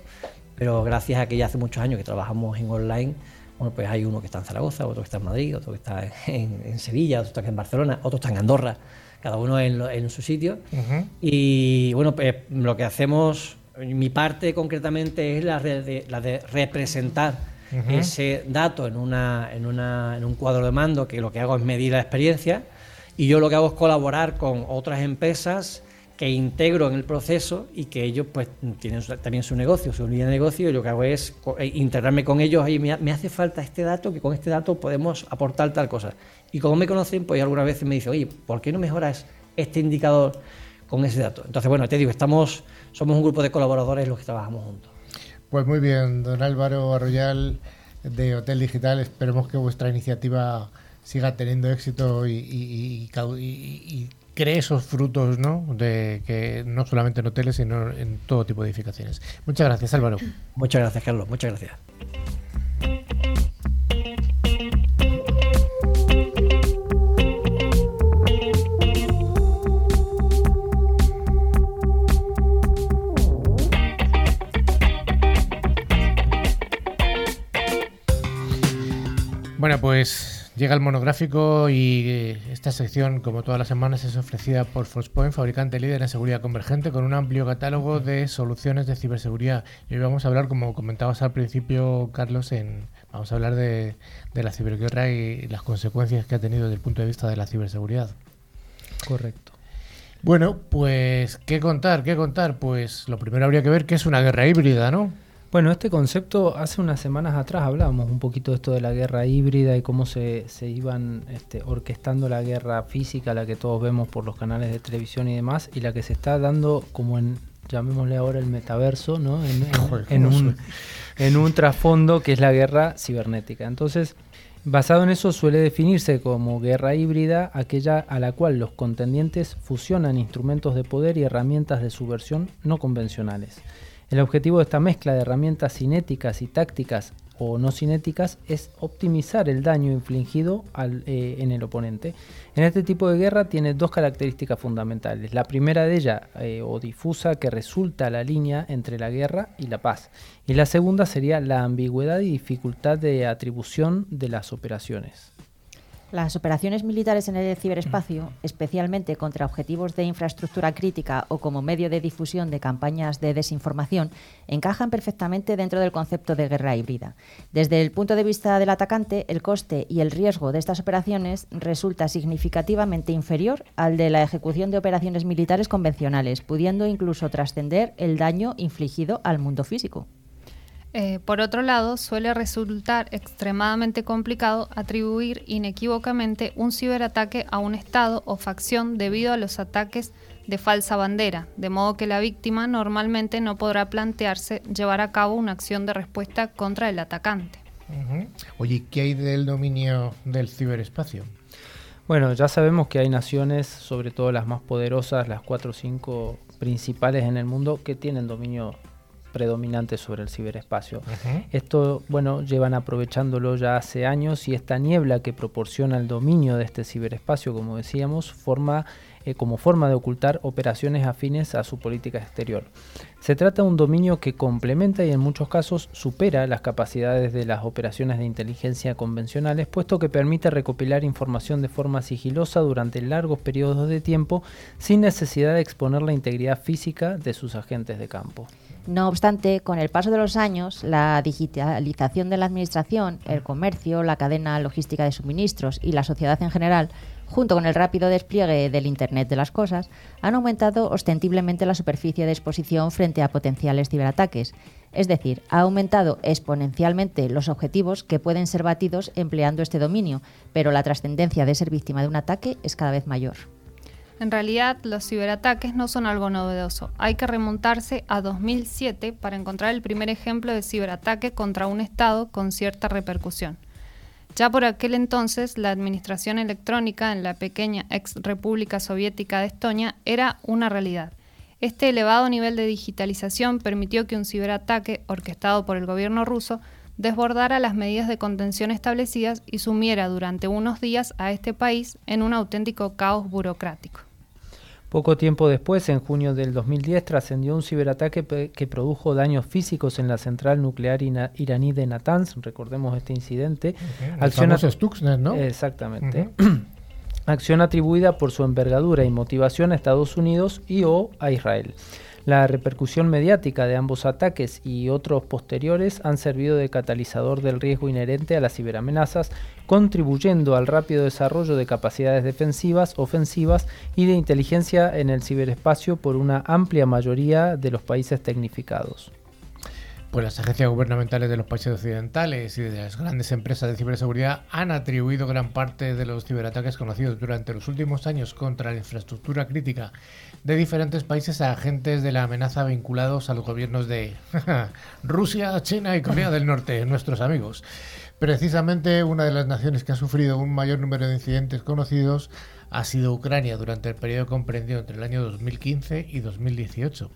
pero gracias a que ya hace muchos años que trabajamos en online, bueno, pues hay uno que está en Zaragoza, otro que está en Madrid, otro que está en, Sevilla, otro que está en Barcelona, otro está en Andorra, cada uno en, su sitio. Y bueno, pues lo que hacemos, mi parte concretamente es la, de, la de representar ese dato en, una, en, una, en un cuadro de mando, que lo que hago es medir la experiencia, y yo lo que hago es colaborar con otras empresas que integro en el proceso y que ellos pues tienen también su negocio, su unidad de negocio y lo que hago es eh, integrarme con ellos y me, hace falta este dato, que con este dato podemos aportar tal cosa. Y como me conocen, pues algunas veces me dicen, oye, ¿por qué no mejoras este indicador con ese dato? Entonces, bueno, te digo, estamos, somos un grupo de colaboradores los que trabajamos juntos. Pues muy bien, don Álvaro Arroyal de Hotel Digital, esperemos que vuestra iniciativa siga teniendo éxito y, y, y cree esos frutos, ¿no? De que no solamente en hoteles, sino en todo tipo de edificaciones. Muchas gracias, Álvaro. Muchas gracias, Carlos. Muchas gracias. Bueno, pues llega el monográfico y eh, esta sección, como todas las semanas, es ofrecida por Forcepoint, fabricante líder en seguridad convergente, con un amplio catálogo de soluciones de ciberseguridad. Y hoy vamos a hablar, como comentabas al principio, Carlos, en, vamos a hablar de, de la ciberguerra y las consecuencias que ha tenido desde el punto de vista de la ciberseguridad. Correcto. Bueno, pues, ¿qué contar? ¿Qué contar? Pues lo primero habría que ver que es una guerra híbrida, ¿no? Bueno, este concepto, hace unas semanas atrás hablábamos un poquito de esto de la guerra híbrida y cómo se, se iban este, orquestando la guerra física, la que todos vemos por los canales de televisión y demás, y la que se está dando como en, llamémosle ahora el metaverso, ¿no? En, en- Joder, en ¿cómo un, en un trasfondo que es la guerra cibernética. Entonces, basado en eso suele definirse como guerra híbrida aquella a la cual los contendientes fusionan instrumentos de poder y herramientas de subversión no convencionales. El objetivo de esta mezcla de herramientas cinéticas y tácticas o no cinéticas es optimizar el daño infligido eh, en el oponente. En este tipo de guerra tiene dos características fundamentales. La primera de ellas, eh, o difusa, que resulta la línea entre la guerra y la paz. Y la segunda sería la ambigüedad y dificultad de atribución de las operaciones. Las operaciones militares en el ciberespacio, especialmente contra objetivos de infraestructura crítica o como medio de difusión de campañas de desinformación, encajan perfectamente dentro del concepto de guerra híbrida. Desde el punto de vista del atacante, el coste y el riesgo de estas operaciones resulta significativamente inferior al de la ejecución de operaciones militares convencionales, pudiendo incluso trascender el daño infligido al mundo físico. Eh, por otro lado, suele resultar extremadamente complicado atribuir inequívocamente un ciberataque a un Estado o facción debido a los ataques de falsa bandera, de modo que la víctima normalmente no podrá plantearse llevar a cabo una acción de respuesta contra el atacante. Oye, ¿qué hay del dominio del ciberespacio? Bueno, ya sabemos que hay naciones, sobre todo las más poderosas, las cuatro o cinco principales en el mundo, que tienen dominio predominante sobre el ciberespacio. Esto, bueno, llevan aprovechándolo ya hace años y esta niebla que proporciona el dominio de este ciberespacio, como decíamos, forma eh, como forma de ocultar operaciones afines a su política exterior. Se trata de un dominio que complementa y en muchos casos supera las capacidades de las operaciones de inteligencia convencionales, puesto que permite recopilar información de forma sigilosa durante largos periodos de tiempo sin necesidad de exponer la integridad física de sus agentes de campo. No obstante, con el paso de los años, la digitalización de la administración, el comercio, la cadena logística de suministros y la sociedad en general, junto con el rápido despliegue del Internet de las Cosas, han aumentado ostensiblemente la superficie de exposición frente a potenciales ciberataques. Es decir, ha aumentado exponencialmente los objetivos que pueden ser batidos empleando este dominio, pero la trascendencia de ser víctima de un ataque es cada vez mayor. En realidad, los ciberataques no son algo novedoso. Hay que remontarse a 2007 para encontrar el primer ejemplo de ciberataque contra un Estado con cierta repercusión. Ya por aquel entonces, la administración electrónica en la pequeña ex República Soviética de Estonia era una realidad. Este elevado nivel de digitalización permitió que un ciberataque orquestado por el gobierno ruso desbordara las medidas de contención establecidas y sumiera durante unos días a este país en un auténtico caos burocrático. Poco tiempo después, en junio del 2010, trascendió un ciberataque que produjo daños físicos en la central nuclear iraní de Natanz. Recordemos este incidente. El Acción at- Stuxnet, ¿no? Exactamente. [CLEARS THROAT] Acción atribuida por su envergadura y motivación a Estados Unidos y o a Israel. La repercusión mediática de ambos ataques y otros posteriores han servido de catalizador del riesgo inherente a las ciberamenazas, contribuyendo al rápido desarrollo de capacidades defensivas, ofensivas y de inteligencia en el ciberespacio por una amplia mayoría de los países tecnificados. Pues las agencias gubernamentales de los países occidentales y de las grandes empresas de ciberseguridad han atribuido gran parte de los ciberataques conocidos durante los últimos años contra la infraestructura crítica de diferentes países a agentes de la amenaza vinculados a los gobiernos de [LAUGHS] Rusia, China y Corea del Norte, nuestros amigos. Precisamente una de las naciones que ha sufrido un mayor número de incidentes conocidos ha sido Ucrania durante el periodo comprendido entre el año 2015 y 2018.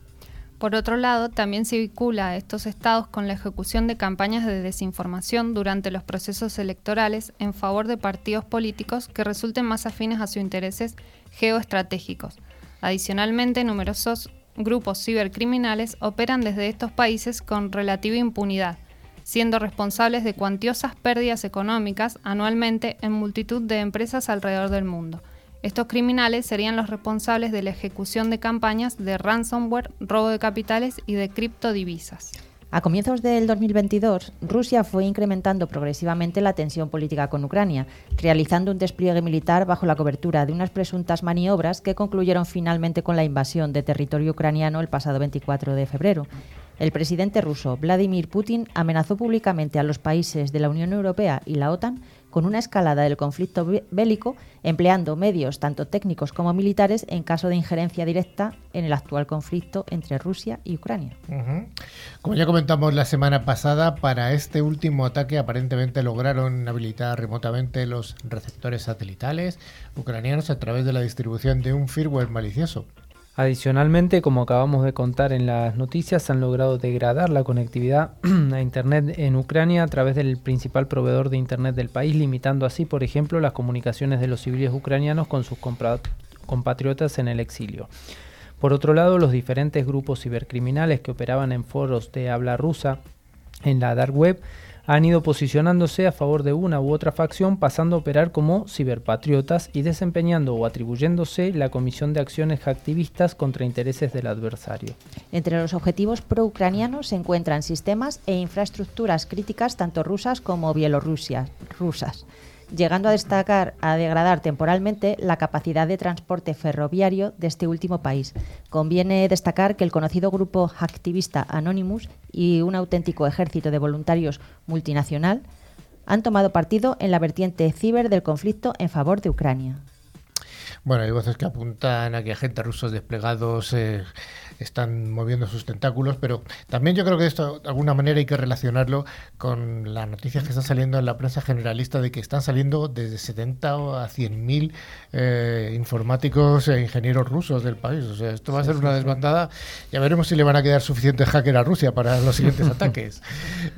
Por otro lado, también se vincula a estos estados con la ejecución de campañas de desinformación durante los procesos electorales en favor de partidos políticos que resulten más afines a sus intereses geoestratégicos. Adicionalmente, numerosos grupos cibercriminales operan desde estos países con relativa impunidad. siendo responsables de cuantiosas pérdidas económicas anualmente en multitud de empresas alrededor del mundo. Estos criminales serían los responsables de la ejecución de campañas de ransomware, robo de capitales y de criptodivisas. A comienzos del 2022, Rusia fue incrementando progresivamente la tensión política con Ucrania, realizando un despliegue militar bajo la cobertura de unas presuntas maniobras que concluyeron finalmente con la invasión de territorio ucraniano el pasado 24 de febrero. El presidente ruso Vladimir Putin amenazó públicamente a los países de la Unión Europea y la OTAN con una escalada del conflicto bélico, empleando medios tanto técnicos como militares en caso de injerencia directa en el actual conflicto entre Rusia y Ucrania. Como ya comentamos la semana pasada, para este último ataque aparentemente lograron habilitar remotamente los receptores satelitales ucranianos a través de la distribución de un firmware malicioso. Adicionalmente, como acabamos de contar en las noticias, han logrado degradar la conectividad [CLEARS THROAT] a Internet en Ucrania a través del principal proveedor de Internet del país, limitando así, por ejemplo, las comunicaciones de los civiles ucranianos con sus compatriotas en el exilio. Por otro lado, los diferentes grupos cibercriminales que operaban en foros de habla rusa en la dark web han ido posicionándose a favor de una u otra facción, pasando a operar como ciberpatriotas y desempeñando o atribuyéndose la comisión de acciones activistas contra intereses del adversario. Entre los objetivos pro-ucranianos se encuentran sistemas e infraestructuras críticas tanto rusas como bielorrusias, rusas llegando a destacar a degradar temporalmente la capacidad de transporte ferroviario de este último país. Conviene destacar que el conocido grupo activista Anonymous y un auténtico ejército de voluntarios multinacional han tomado partido en la vertiente ciber del conflicto en favor de Ucrania. Bueno, hay voces que apuntan a que agentes rusos desplegados eh, están moviendo sus tentáculos, pero también yo creo que esto de alguna manera hay que relacionarlo con las noticias que están saliendo en la prensa generalista de que están saliendo desde 70 a 100 mil eh, informáticos e ingenieros rusos del país. O sea, esto va a ser una desbandada. Ya veremos si le van a quedar suficientes hackers a Rusia para los siguientes [LAUGHS] ataques.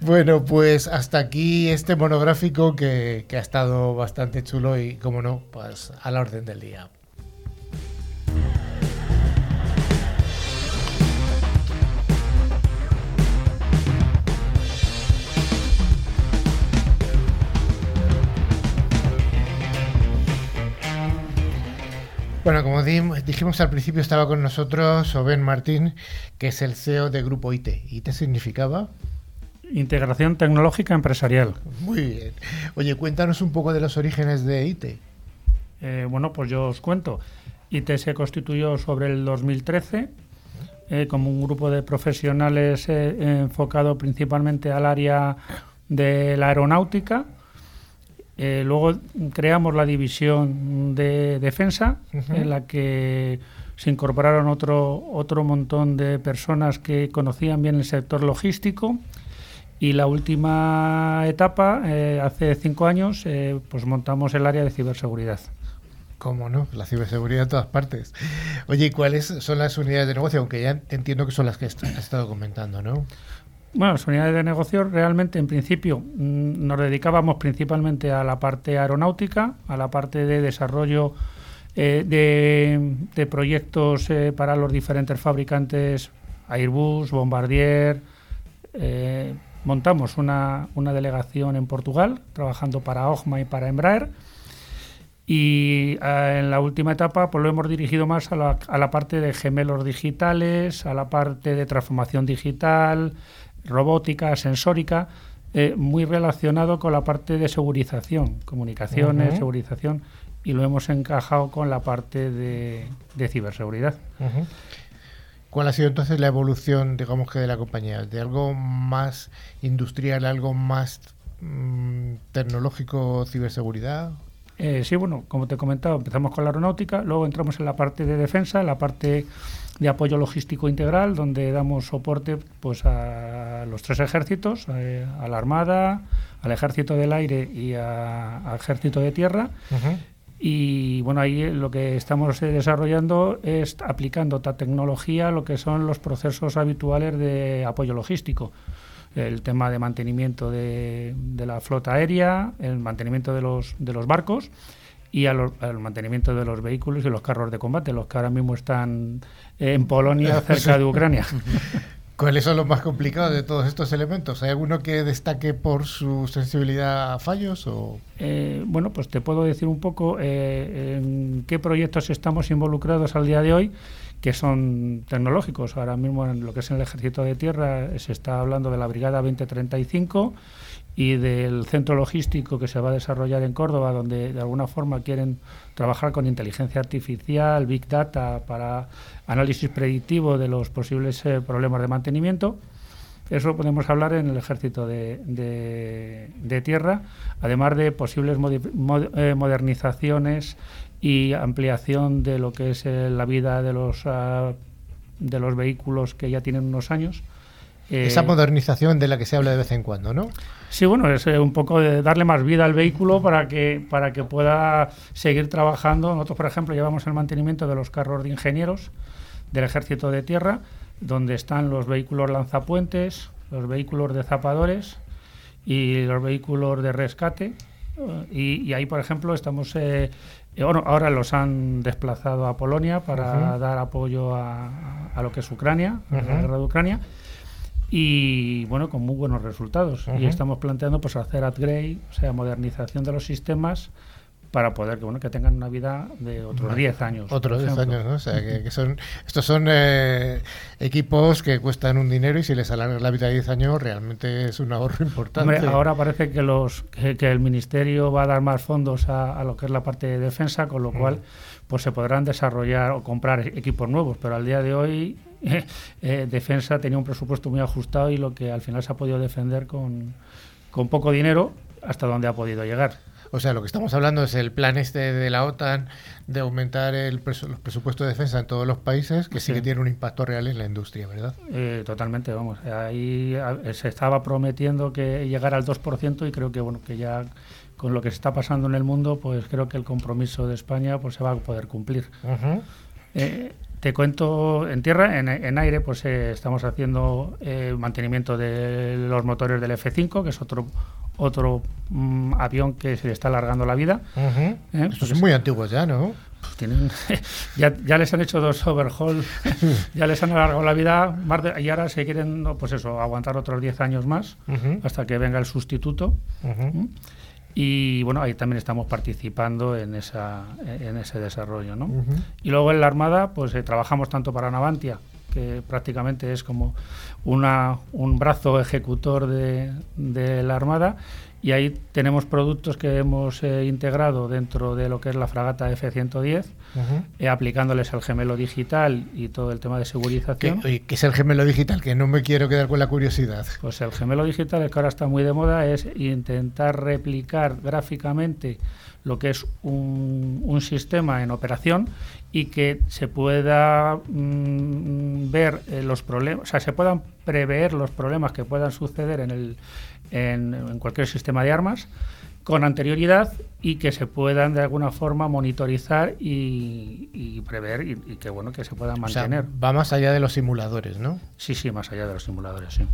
Bueno, pues hasta aquí este monográfico que, que ha estado bastante chulo y, como no, pues a la orden del día. Bueno, como dijimos al principio, estaba con nosotros Oben Martín, que es el CEO de Grupo IT. ¿IT significaba? Integración Tecnológica Empresarial. Muy bien. Oye, cuéntanos un poco de los orígenes de IT. Eh, bueno, pues yo os cuento. IT se constituyó sobre el 2013 eh, como un grupo de profesionales eh, enfocado principalmente al área de la aeronáutica eh, luego creamos la división de defensa, en la que se incorporaron otro, otro montón de personas que conocían bien el sector logístico. Y la última etapa, eh, hace cinco años, eh, pues montamos el área de ciberseguridad. ¿Cómo no? La ciberseguridad en todas partes. Oye, ¿y cuáles son las unidades de negocio? Aunque ya entiendo que son las que has estado comentando, ¿no? Bueno, las unidades de negocio realmente en principio mm, nos dedicábamos principalmente a la parte aeronáutica, a la parte de desarrollo eh, de, proyectos eh, para los diferentes fabricantes Airbus, Bombardier. Eh, montamos una, delegación en Portugal trabajando para OGMA y para Embraer. Y en la última etapa pues lo hemos dirigido más a la, a la parte de gemelos digitales, a la parte de transformación digital, robótica, sensórica, eh, muy relacionado con la parte de segurización, comunicaciones, segurización, y lo hemos encajado con la parte de, ciberseguridad. ¿Cuál ha sido entonces la evolución, digamos que de la compañía? ¿De algo más industrial, algo más mm, tecnológico, ciberseguridad? Eh, sí, bueno, como te he comentado, empezamos con la aeronáutica, luego entramos en la parte de defensa, la parte de apoyo logístico integral, donde damos soporte pues, a los tres ejércitos, eh, a la Armada, al Ejército del Aire y al Ejército de Tierra. Y bueno, ahí lo que estamos desarrollando es aplicando esta tecnología lo que son los procesos habituales de apoyo logístico. El tema de mantenimiento de, de la flota aérea, el mantenimiento de los, de los barcos y al, mantenimiento de los vehículos y los carros de combate, los que ahora mismo están en Polonia, [LAUGHS] cerca de Ucrania. [LAUGHS] ¿Cuáles son los más complicados de todos estos elementos? ¿Hay alguno que destaque por su sensibilidad a fallos? O? Eh, bueno, pues te puedo decir un poco eh, en qué proyectos estamos involucrados al día de hoy, que son tecnológicos. Ahora mismo en lo que es el Ejército de Tierra se está hablando de la Brigada 2035 y del centro logístico que se va a desarrollar en Córdoba, donde de alguna forma quieren trabajar con inteligencia artificial, big data para análisis predictivo de los posibles eh, problemas de mantenimiento. Eso podemos hablar en el ejército de, de, tierra, además de posibles eh, modernizaciones y ampliación de lo que es eh, la vida de los, ah, de los vehículos que ya tienen unos años. Esa modernización de la que se habla de vez en cuando, ¿no? Sí, bueno, es un poco de darle más vida al vehículo para que, para que pueda seguir trabajando. Nosotros, por ejemplo, llevamos el mantenimiento de los carros de ingenieros, del Ejército de Tierra, donde están los vehículos lanzapuentes, los vehículos de zapadores y los vehículos de rescate. Y, ahí, por ejemplo, estamos. Eh, bueno, ahora los han desplazado a Polonia para dar apoyo a, a, lo que es Ucrania, a la guerra de Ucrania y bueno, con muy buenos resultados. Y estamos planteando pues hacer upgrade, o sea, modernización de los sistemas para poder que bueno que tengan una vida de otros 10 años. Otros 10 años, ¿no? O sea, que, son estos son eh, equipos que cuestan un dinero y si les alargas la vida de 10 años realmente es un ahorro [LAUGHS] importante. ahora parece que los que, el ministerio va a dar más fondos a, lo que es la parte de defensa, con lo cual pues se podrán desarrollar o comprar equipos nuevos, pero al día de hoy [LAUGHS] eh, defensa tenía un presupuesto muy ajustado y lo que al final se ha podido defender con, con poco dinero hasta donde ha podido llegar. O sea, lo que estamos hablando es el plan este de la OTAN de aumentar el los presupuestos de defensa en todos los países, que sí, que tiene un impacto real en la industria, ¿verdad? Eh, totalmente, vamos. Ahí se estaba prometiendo que llegara al 2% y creo que bueno que ya con lo que se está pasando en el mundo, pues creo que el compromiso de España pues se va a poder cumplir. Eh, te cuento en tierra, en, aire, pues eh, estamos haciendo mantenimiento de los motores del F5, que es otro otro mm, avión que se le está alargando la vida. ¿eh? Estos son muy antiguos ya, ¿no? Pues tienen, [LAUGHS] ya, ya, les han hecho dos overhaul, [LAUGHS] ya les han alargado la vida y ahora se quieren, pues eso, aguantar otros 10 años más hasta que venga el sustituto. Y bueno, ahí también estamos participando en, esa, en ese desarrollo. ¿no? Y luego en la Armada, pues eh, trabajamos tanto para Navantia, que prácticamente es como una, un brazo ejecutor de, de, la Armada y ahí tenemos productos que hemos eh, integrado dentro de lo que es la fragata F-110, eh, aplicándoles el gemelo digital y todo el tema de segurización. ¿Qué, ¿Qué, es el gemelo digital? Que no me quiero quedar con la curiosidad. Pues el gemelo digital, el que ahora está muy de moda, es intentar replicar gráficamente lo que es un, un sistema en operación y que se pueda mm, ver eh, los problemas, o sea, se puedan prever los problemas que puedan suceder en, el, en, cualquier sistema de armas con anterioridad y que se puedan de alguna forma monitorizar y, prever y, que bueno que se puedan mantener. va más allá de los simuladores, ¿no? Sí, sí, más allá de los simuladores, sí.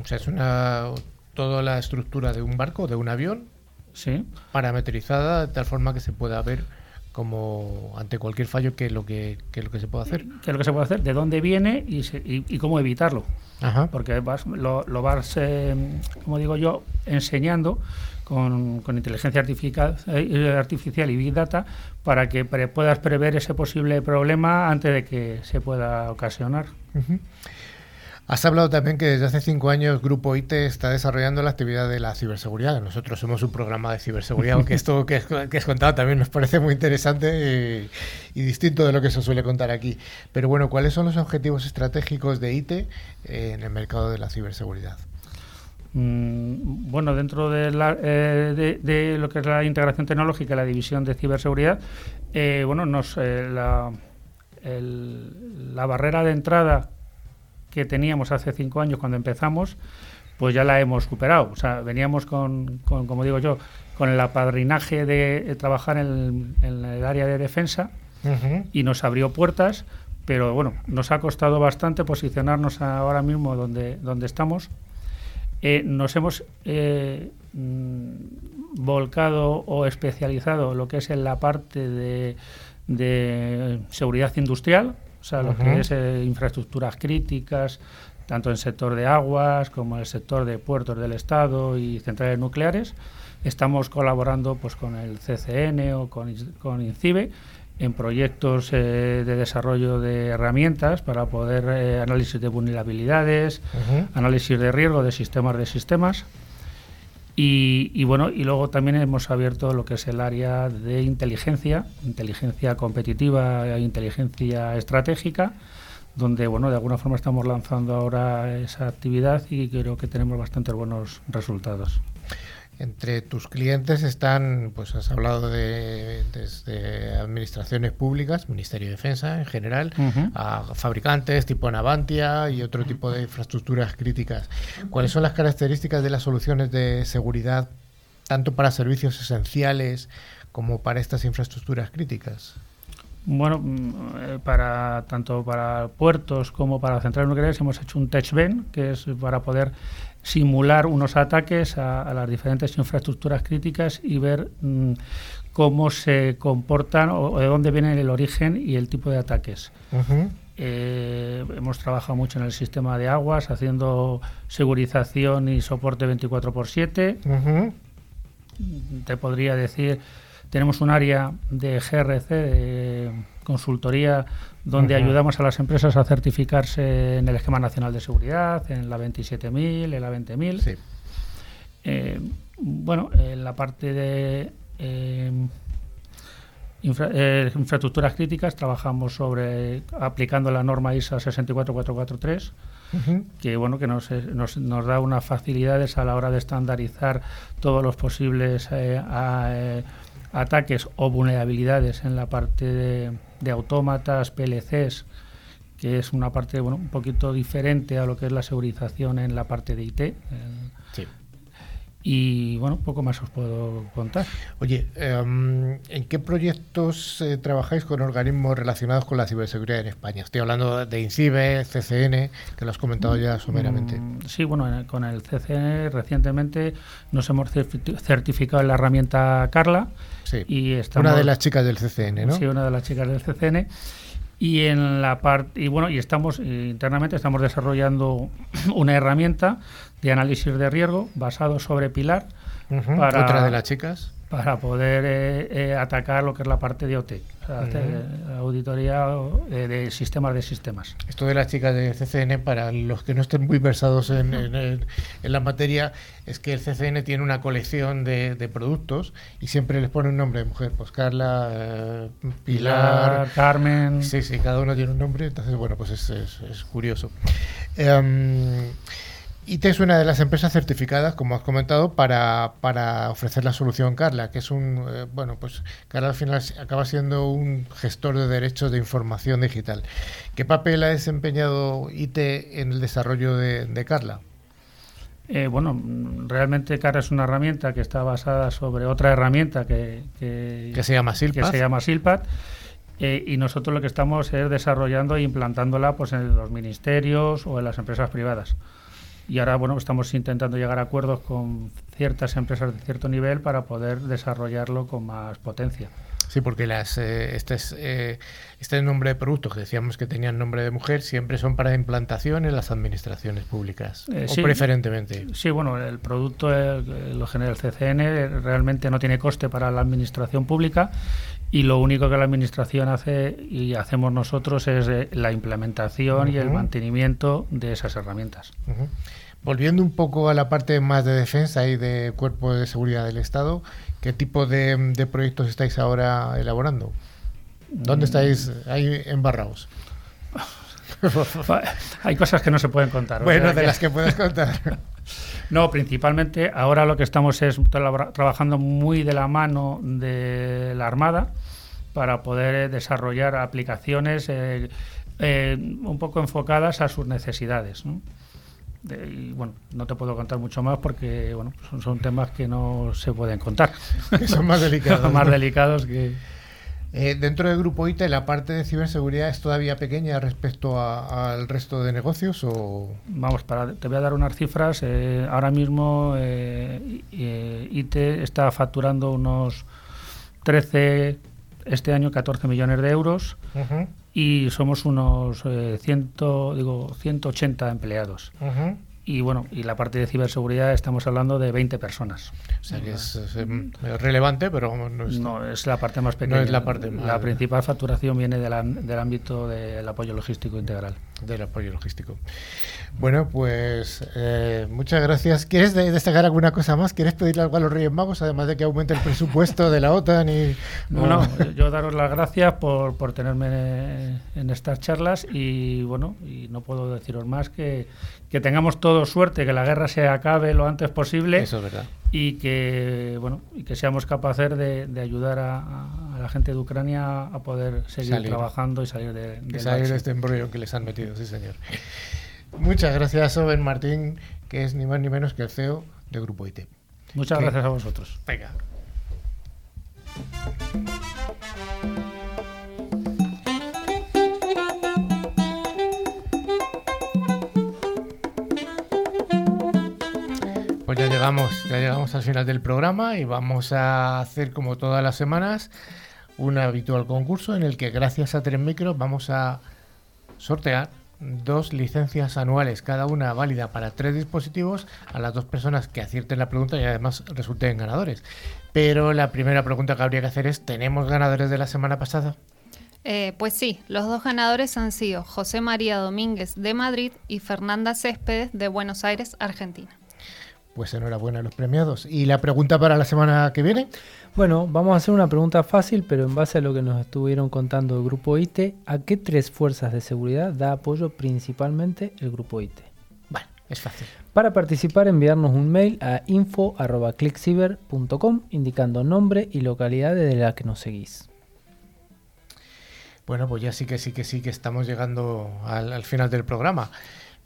O sea, es una toda la estructura de un barco, de un avión, sí. parametrizada de tal forma que se pueda ver como ante cualquier fallo qué es lo que, lo que se puede hacer. ¿Qué es lo que se puede hacer? ¿De dónde viene y, y, cómo evitarlo? Porque vas, lo, lo vas, eh, como digo yo, enseñando con, con inteligencia artificial, eh, artificial, y Big Data para que puedas prever ese posible problema antes de que se pueda ocasionar. Has hablado también que desde hace cinco años Grupo IT está desarrollando la actividad de la ciberseguridad. Nosotros somos un programa de ciberseguridad, aunque esto que, has contado también nos parece muy interesante y, distinto de lo que se suele contar aquí. Pero bueno, ¿cuáles son los objetivos estratégicos de IT en el mercado de la ciberseguridad? Mm, bueno, dentro de, eh, lo que es la integración tecnológica la división de ciberseguridad, eh, bueno, nos, eh, la, la barrera de entrada que teníamos hace cinco años cuando empezamos, pues ya la hemos superado. O sea, veníamos con, como digo yo, con el apadrinaje de, trabajar en el, área de defensa y nos abrió puertas, pero bueno, nos ha costado bastante posicionarnos ahora mismo donde, donde estamos. Eh, nos hemos eh, mm, volcado o especializado lo que es en la parte de, de seguridad industrial, sea, lo que es eh, infraestructuras críticas, tanto en el sector de aguas como en el sector de puertos del Estado y centrales nucleares. Estamos colaborando pues, con el CCN o con, con INCIBE en proyectos eh, de desarrollo de herramientas para poder eh, análisis de vulnerabilidades, análisis de riesgo de sistemas de sistemas. Y, bueno, y luego también hemos abierto lo que es el área de inteligencia, inteligencia competitiva e inteligencia estratégica, donde bueno, de alguna forma estamos lanzando ahora esa actividad y creo que tenemos bastantes buenos resultados. Entre tus clientes están, pues has hablado de desde administraciones públicas, Ministerio de Defensa en general, a fabricantes tipo Navantia y otro tipo de infraestructuras críticas. ¿Cuáles son las características de las soluciones de seguridad tanto para servicios esenciales como para estas infraestructuras críticas? Bueno, mm, eh, para tanto para puertos como para centrales nucleares hemos hecho un TechBen, que es para poder simular unos ataques a, las diferentes infraestructuras críticas y ver mm, cómo se comportan o, de dónde viene el origen y el tipo de ataques. Eh, hemos trabajado mucho en el sistema de aguas, haciendo segurización y soporte 24 x 7. Te podría decir, tenemos un área de GRC, de consultoría donde ayudamos a las empresas a certificarse en el Esquema Nacional de Seguridad, en la 27.000, en la 20.000. Sí. Eh, bueno, en la parte de eh, eh, infraestructuras críticas trabajamos sobre aplicando la norma ISA 64443, que bueno que nos, nos, nos, da unas facilidades a la hora de estandarizar todos los posibles ataques o vulnerabilidades en la parte de de autómatas, PLCs, que es una parte bueno, un poquito diferente a lo que es la segurización en la parte de IT. Sí. Y bueno, poco más os puedo contar. Oye, em, ¿en qué proyectos eh, trabajáis con organismos relacionados con la ciberseguridad en España? Estoy hablando de INCIBE, CCN, que lo has comentado ya someramente. Mm, sí, bueno, con el CCN recientemente nos hemos certificado en la herramienta Carla. Sí, y estamos, una de las chicas del CCN, ¿no? Sí, una de las chicas del CCN y en la parte y bueno y estamos eh, internamente estamos desarrollando [CLEARS THROAT] una herramienta de análisis de riesgo basado sobre Pilar. Para, Otra de las chicas. Para poder eh, eh, atacar lo que es la parte de OT, auditoría de, sistemas de sistemas. Esto de las chicas de CCN, para los que no estén muy versados en, en, la materia, es que el CCN tiene una colección de, productos y siempre les pone un nombre de mujer. Pues Carla, Pilar, Carmen. Sí, sí, cada uno tiene un nombre, entonces, bueno, pues es, es, curioso. Em, IT es una de las empresas certificadas, como has comentado, para, para ofrecer la solución Carla, que es un, eh, bueno, pues Carla al final acaba siendo un gestor de derechos de información digital. ¿Qué papel ha desempeñado IT en el desarrollo de, Carla? Eh, bueno, realmente Carla es una herramienta que está basada sobre otra herramienta que, que, se llama Silpat. Que se llama Silpat. Eh, y nosotros lo que estamos es desarrollando e implantándola pues, en los ministerios o en las empresas privadas y ahora bueno estamos intentando llegar a acuerdos con ciertas empresas de cierto nivel para poder desarrollarlo con más potencia. Sí, porque las eh, este, eh, este nombre de productos que decíamos que tenían nombre de mujer siempre son para implantación en las administraciones públicas, eh, o preferentemente. Sí, bueno, el producto lo genera el CCN, realmente no tiene coste para la administración pública y lo único que la administración hace y hacemos nosotros es la implementación y el mantenimiento de esas herramientas. Volviendo un poco a la parte más de defensa y de cuerpo de seguridad del Estado, ¿qué tipo de, proyectos estáis ahora elaborando? ¿Dónde mm. estáis ahí embarrados? [LAUGHS] Hay cosas que no se pueden contar. Bueno, de las que puedes contar. [LAUGHS] no, principalmente ahora lo que estamos es trabajando muy de la mano de la Armada para poder desarrollar aplicaciones eh, eh, un poco enfocadas a sus necesidades. ¿no? Y bueno, no te puedo contar mucho más porque bueno, son, temas que no se pueden contar. [LAUGHS] son más delicados. más delicados que... Eh, dentro del grupo ITE, ¿la parte de ciberseguridad es todavía pequeña respecto al resto de negocios? O? Vamos, para, te voy a dar unas cifras. Eh, ahora mismo eh, ITE está facturando unos 13, este año 14 millones de euros y somos unos eh, ciento, digo, 180 empleados. Y bueno, y la parte de ciberseguridad estamos hablando de 20 personas. O sea que es, relevante, pero no es, no es la parte más pequeña. No es la parte La principal facturación viene del ámbito del apoyo logístico integral. Del apoyo logístico. Bueno, pues eh, muchas gracias. ¿Quieres destacar alguna cosa más? ¿Quieres pedirle algo a los Reyes Magos, además de que aumente el presupuesto de la OTAN? Y, bueno, yo daros las gracias por, por tenerme en estas charlas y bueno, y no puedo deciros más que, que tengamos todo suerte, que la guerra se acabe lo antes posible. Eso es verdad. Y que, bueno, y que seamos capaces de, ayudar a, la gente de Ucrania a poder seguir trabajando y salir de, salir de este embrollo que les han metido, sí señor. Muchas gracias, Oben Martín, que es ni más ni menos que el CEO de Grupo IT. Muchas gracias a vosotros. Venga. Ya llegamos, ya llegamos al final del programa y vamos a hacer como todas las semanas un habitual concurso en el que gracias a Tres Micros vamos a sortear dos licencias anuales, cada una válida para tres dispositivos, a las dos personas que acierten la pregunta y además resulten ganadores. Pero la primera pregunta que habría que hacer es, ¿tenemos ganadores de la semana pasada? Eh, pues sí, los dos ganadores han sido José María Domínguez de Madrid y Fernanda Céspedes de Buenos Aires, Argentina. Pues enhorabuena a los premiados. ¿Y la pregunta para la semana que viene? Bueno, vamos a hacer una pregunta fácil, pero en base a lo que nos estuvieron contando el grupo IT, ¿a qué tres fuerzas de seguridad da apoyo principalmente el grupo IT? Bueno, es fácil. Para participar, enviarnos un mail a info.clickciber.com indicando nombre y localidad desde la que nos seguís. Bueno, pues ya sí que sí que sí que estamos llegando al final del programa.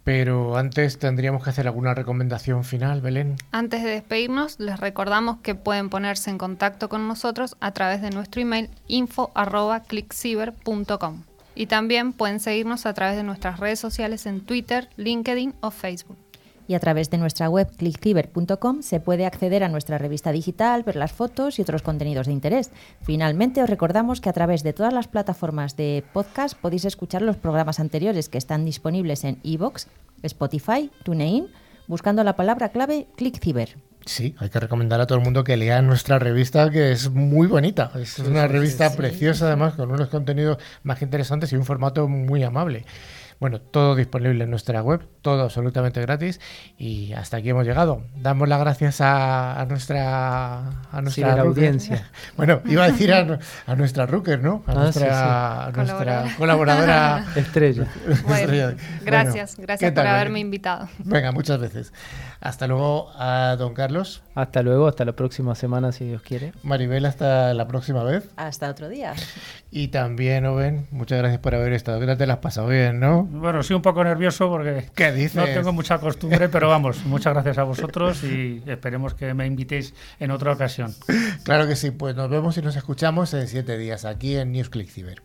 Pero antes tendríamos que hacer alguna recomendación final, Belén. Antes de despedirnos, les recordamos que pueden ponerse en contacto con nosotros a través de nuestro email info.clickciber.com y también pueden seguirnos a través de nuestras redes sociales en Twitter, LinkedIn o Facebook y a través de nuestra web clickciber.com se puede acceder a nuestra revista digital, ver las fotos y otros contenidos de interés. Finalmente, os recordamos que a través de todas las plataformas de podcast podéis escuchar los programas anteriores que están disponibles en iVoox, Spotify, TuneIn, buscando la palabra clave ClickCiber. Sí, hay que recomendar a todo el mundo que lea nuestra revista, que es muy bonita. Es una revista preciosa, además, con unos contenidos más interesantes y un formato muy amable. Bueno, todo disponible en nuestra web, todo absolutamente gratis y hasta aquí hemos llegado. Damos las gracias a, nuestra a nuestra audiencia. [LAUGHS] Bueno, iba a decir a, nuestra Rooker, ¿no? A, ah, nuestra, colaboradora estrella. gracias, gracias por haberme invitado. Venga, muchas veces. Hasta luego a don Carlos. Hasta luego, hasta la próxima semana, si Dios quiere. Maribel, hasta la próxima vez. Hasta otro día. Y también, Owen, muchas gracias por haber estado. Que te las has pasado bien, ¿no? Bueno, sí, un poco nervioso porque no tengo mucha costumbre, pero vamos, muchas gracias a vosotros y esperemos que me invitéis en otra ocasión. Claro que sí, pues nos vemos y nos escuchamos en siete días aquí en News Click Ciber.